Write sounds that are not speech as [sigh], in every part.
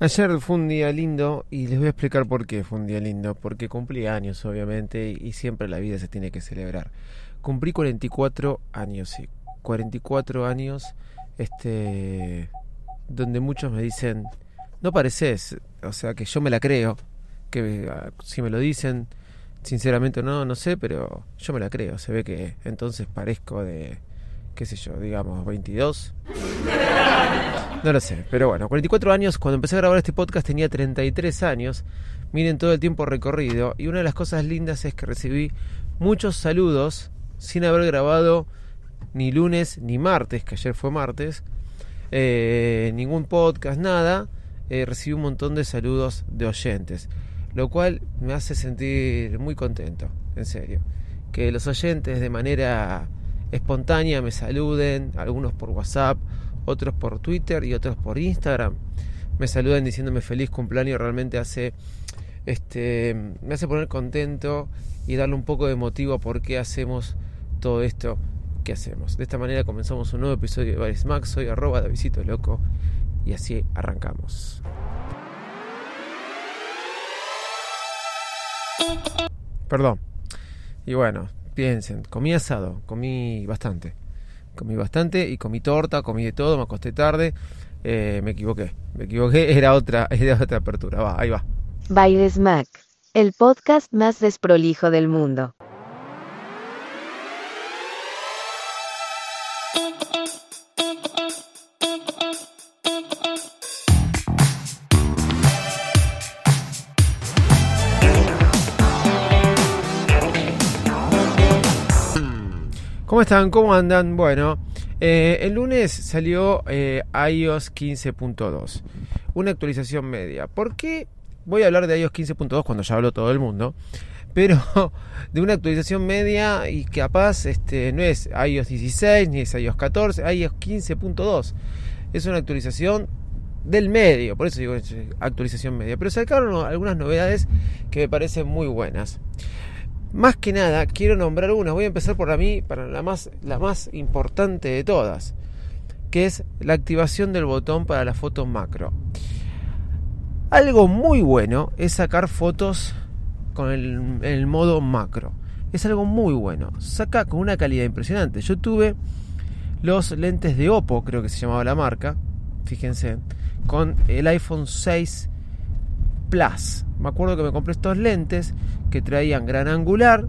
Ayer fue un día lindo y les voy a explicar por qué fue un día lindo. Porque cumplí años, obviamente, y siempre la vida se tiene que celebrar. Cumplí 44 años, sí. 44 años, este, donde muchos me dicen, no pareces, o sea, que yo me la creo, que ah, si me lo dicen, sinceramente no, no sé, pero yo me la creo. Se ve que entonces parezco de, qué sé yo, digamos, 22. No lo sé, pero bueno, 44 años, cuando empecé a grabar este podcast tenía 33 años, miren todo el tiempo recorrido, y una de las cosas lindas es que recibí muchos saludos sin haber grabado ni lunes ni martes, que ayer fue martes, eh, ningún podcast, nada, eh, recibí un montón de saludos de oyentes, lo cual me hace sentir muy contento, en serio, que los oyentes de manera espontánea me saluden, algunos por WhatsApp, otros por Twitter y otros por Instagram. Me saludan diciéndome feliz cumpleaños, realmente hace este me hace poner contento y darle un poco de motivo a por qué hacemos todo esto que hacemos. De esta manera comenzamos un nuevo episodio de Baris Max, soy arroba Davisito Loco y así arrancamos. Perdón. Y bueno, piensen, comí asado, comí bastante comí bastante y comí torta, comí de todo, me acosté tarde, eh, me equivoqué, me equivoqué, [laughs] era otra, era otra apertura, va, ahí va. Bailes Mac, el podcast más desprolijo del mundo. Están? ¿Cómo andan? Bueno, eh, el lunes salió eh, iOS 15.2, una actualización media. ¿Por qué voy a hablar de iOS 15.2 cuando ya habló todo el mundo? Pero [laughs] de una actualización media y capaz este, no es iOS 16 ni es iOS 14, iOS 15.2. Es una actualización del medio, por eso digo actualización media. Pero sacaron algunas novedades que me parecen muy buenas. Más que nada, quiero nombrar una. Voy a empezar por mí, para la más, la más importante de todas, que es la activación del botón para la foto macro. Algo muy bueno es sacar fotos con el, el, modo macro. Es algo muy bueno. Saca con una calidad impresionante. Yo tuve los lentes de Oppo, creo que se llamaba la marca. Fíjense, con el iPhone 6 Plus. Me acuerdo que me compré estos lentes que traían gran angular,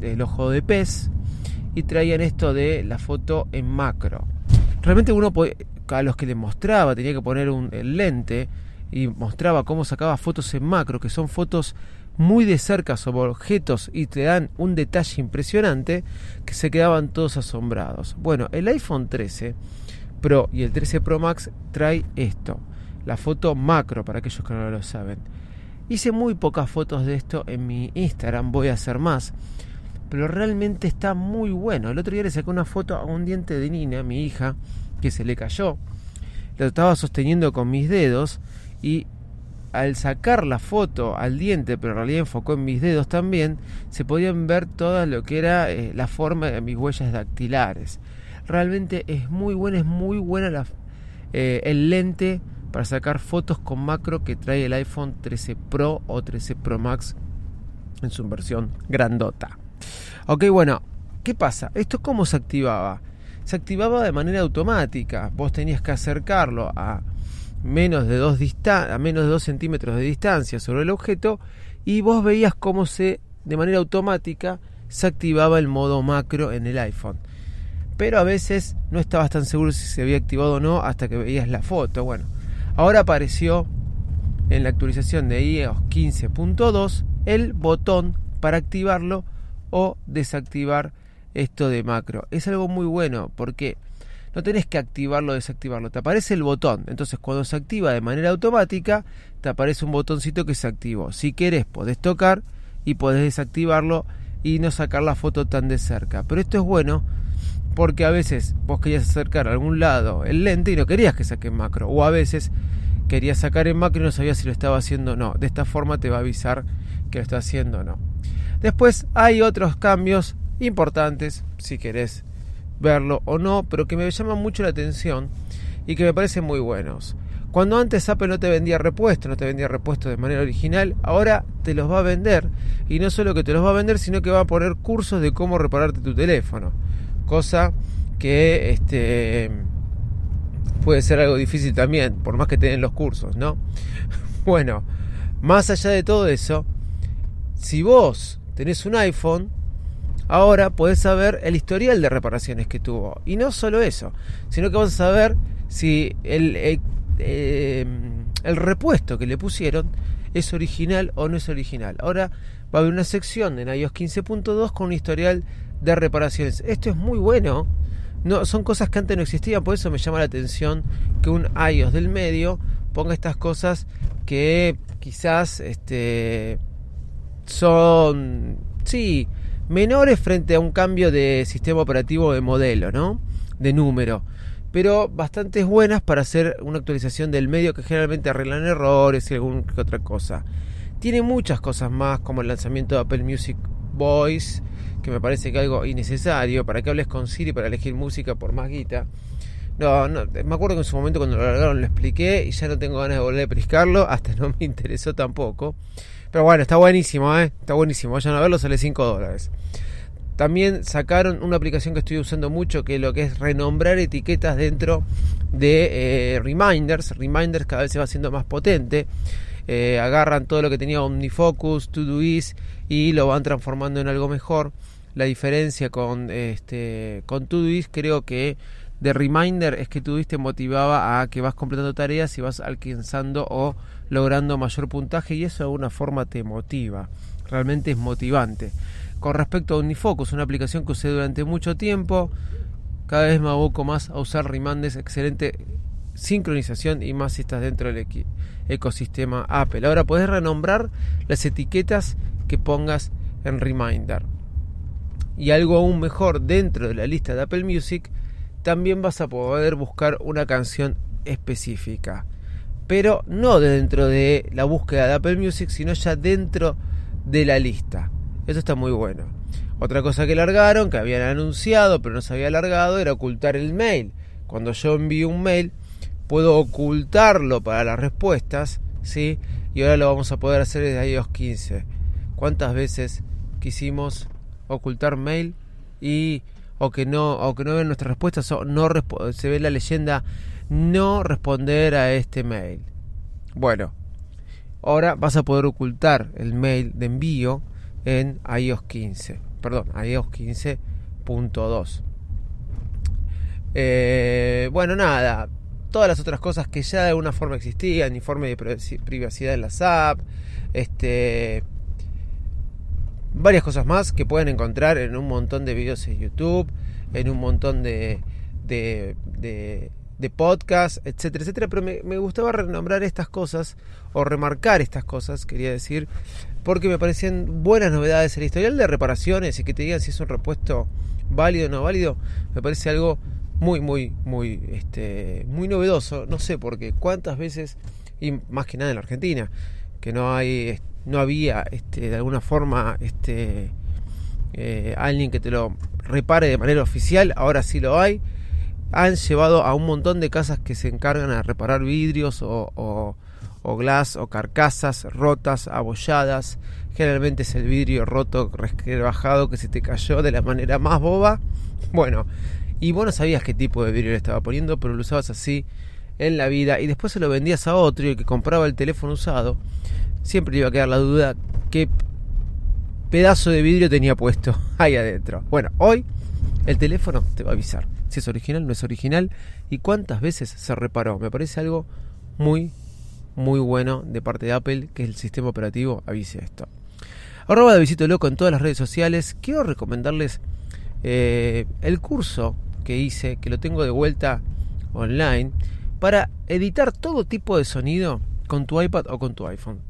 el ojo de pez, y traían esto de la foto en macro. Realmente uno a los que le mostraba tenía que poner un el lente y mostraba cómo sacaba fotos en macro, que son fotos muy de cerca sobre objetos y te dan un detalle impresionante que se quedaban todos asombrados. Bueno, el iPhone 13 Pro y el 13 Pro Max trae esto, la foto macro para aquellos que no lo saben. Hice muy pocas fotos de esto en mi Instagram, voy a hacer más. Pero realmente está muy bueno. El otro día le saqué una foto a un diente de Nina, mi hija, que se le cayó. Lo estaba sosteniendo con mis dedos y al sacar la foto al diente, pero en realidad enfocó en mis dedos también, se podían ver toda lo que era eh, la forma de mis huellas dactilares. Realmente es muy buena, es muy buena la, eh, el lente para sacar fotos con macro que trae el iPhone 13 Pro o 13 Pro Max en su versión grandota. Ok, bueno, ¿qué pasa? ¿Esto cómo se activaba? Se activaba de manera automática. Vos tenías que acercarlo a menos de 2 a menos de 2 centímetros de distancia sobre el objeto y vos veías cómo se de manera automática se activaba el modo macro en el iPhone. Pero a veces no estabas tan seguro si se había activado o no hasta que veías la foto. Bueno, Ahora apareció en la actualización de iOS 15.2 el botón para activarlo o desactivar esto de macro. Es algo muy bueno porque no tenés que activarlo o desactivarlo, te aparece el botón. Entonces cuando se activa de manera automática, te aparece un botoncito que se activó. Si querés, podés tocar y podés desactivarlo y no sacar la foto tan de cerca. Pero esto es bueno porque a veces vos querías acercar a algún lado el lente y no querías que saque macro. O a veces querías sacar en macro y no sabías si lo estaba haciendo o no. De esta forma te va a avisar que lo está haciendo o no. Después hay otros cambios importantes, si querés verlo o no, pero que me llaman mucho la atención y que me parecen muy buenos. Cuando antes Apple no te vendía repuesto, no te vendía repuesto de manera original, ahora te los va a vender. Y no solo que te los va a vender, sino que va a poner cursos de cómo repararte tu teléfono. Cosa que este puede ser algo difícil también, por más que te den los cursos, ¿no? [laughs] Bueno, más allá de todo eso, si vos tenés un iPhone, ahora podés saber el historial de reparaciones que tuvo. Y no solo eso, sino que vas a saber si el, el, eh, el repuesto que le pusieron es original o no es original. Ahora va a haber una sección en iOS 15.2 con un historial de reparaciones. Esto es muy bueno. No, son cosas que antes no existían, por eso me llama la atención que un iOS del medio ponga estas cosas que quizás este, son, sí, menores frente a un cambio de sistema operativo de modelo, ¿no? De número. Pero bastante buenas para hacer una actualización del medio que generalmente arreglan errores y alguna otra cosa. Tiene muchas cosas más como el lanzamiento de Apple Music Voice, que me parece que algo innecesario. ¿Para que hables con Siri para elegir música por más guita? No, no, me acuerdo que en su momento cuando lo largaron lo expliqué y ya no tengo ganas de volver a priscarlo, hasta no me interesó tampoco. Pero bueno, está buenísimo, ¿eh? Está buenísimo. Vayan a verlo, sale 5 dólares. También sacaron una aplicación que estoy usando mucho, que lo que es renombrar etiquetas dentro de eh, Reminders. Reminders cada vez se va haciendo más potente. Eh, agarran todo lo que tenía OmniFocus, Todoist y lo van transformando en algo mejor. La diferencia con, este, con Todoist creo que de reminder es que Todoist te motivaba a que vas completando tareas y vas alcanzando o logrando mayor puntaje y eso de alguna forma te motiva, realmente es motivante. Con respecto a Unifocus, una aplicación que usé durante mucho tiempo, cada vez me aboco más a usar Reminders, excelente sincronización y más si estás dentro del ecosistema Apple. Ahora puedes renombrar las etiquetas que pongas en Reminder. Y algo aún mejor, dentro de la lista de Apple Music, también vas a poder buscar una canción específica pero no dentro de la búsqueda de Apple Music, sino ya dentro de la lista. Eso está muy bueno. Otra cosa que largaron, que habían anunciado, pero no se había largado, era ocultar el mail. Cuando yo envío un mail, puedo ocultarlo para las respuestas, ¿sí? Y ahora lo vamos a poder hacer desde iOS 15. ¿Cuántas veces quisimos ocultar mail y o que no o que no ven nuestras respuestas o no se ve la leyenda no responder a este mail. Bueno, ahora vas a poder ocultar el mail de envío en iOS 15. Perdón, iOS 15.2. Eh, bueno, nada. Todas las otras cosas que ya de alguna forma existían, informe de privacidad en las apps, este, varias cosas más que pueden encontrar en un montón de videos en YouTube, en un montón de, de de podcast, etcétera, etcétera, pero me, gustaba renombrar estas cosas o remarcar estas cosas, quería decir, porque me parecían buenas novedades. El historial de reparaciones y que te digan si es un repuesto válido o no válido, me parece algo muy, muy, muy, este, muy novedoso. No sé por qué, cuántas veces, y más que nada en la Argentina, que no hay, no había, este, de alguna forma, este, eh, alguien que te lo repare de manera oficial, ahora sí lo hay han llevado a un montón de casas que se encargan a reparar vidrios o, o, o glass o carcasas rotas, abolladas. Generalmente es el vidrio roto, bajado que se te cayó de la manera más boba. Bueno, y vos no sabías qué tipo de vidrio le estaba poniendo, pero lo usabas así en la vida y después se lo vendías a otro y el que compraba el teléfono usado siempre iba a quedar la duda qué pedazo de vidrio tenía puesto [laughs] ahí adentro. Bueno, hoy el teléfono te va a avisar si es original, no es original y cuántas veces se reparó. Me parece algo muy, muy bueno de parte de Apple que el sistema operativo avise esto. de Visito Loco en todas las redes sociales. Quiero recomendarles eh, el curso que hice, que lo tengo de vuelta online, para editar todo tipo de sonido con tu iPad o con tu iPhone.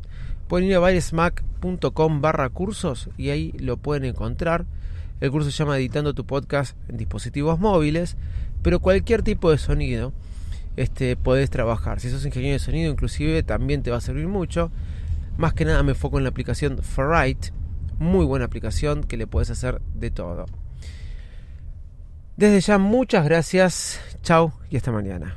Pueden ir a bairesmac.com barra cursos y ahí lo pueden encontrar. El curso se llama Editando tu podcast en dispositivos móviles, pero cualquier tipo de sonido este, podés trabajar. Si sos ingeniero de sonido, inclusive también te va a servir mucho. Más que nada me enfoco en la aplicación Ferrite, muy buena aplicación que le puedes hacer de todo. Desde ya, muchas gracias. Chao y hasta mañana.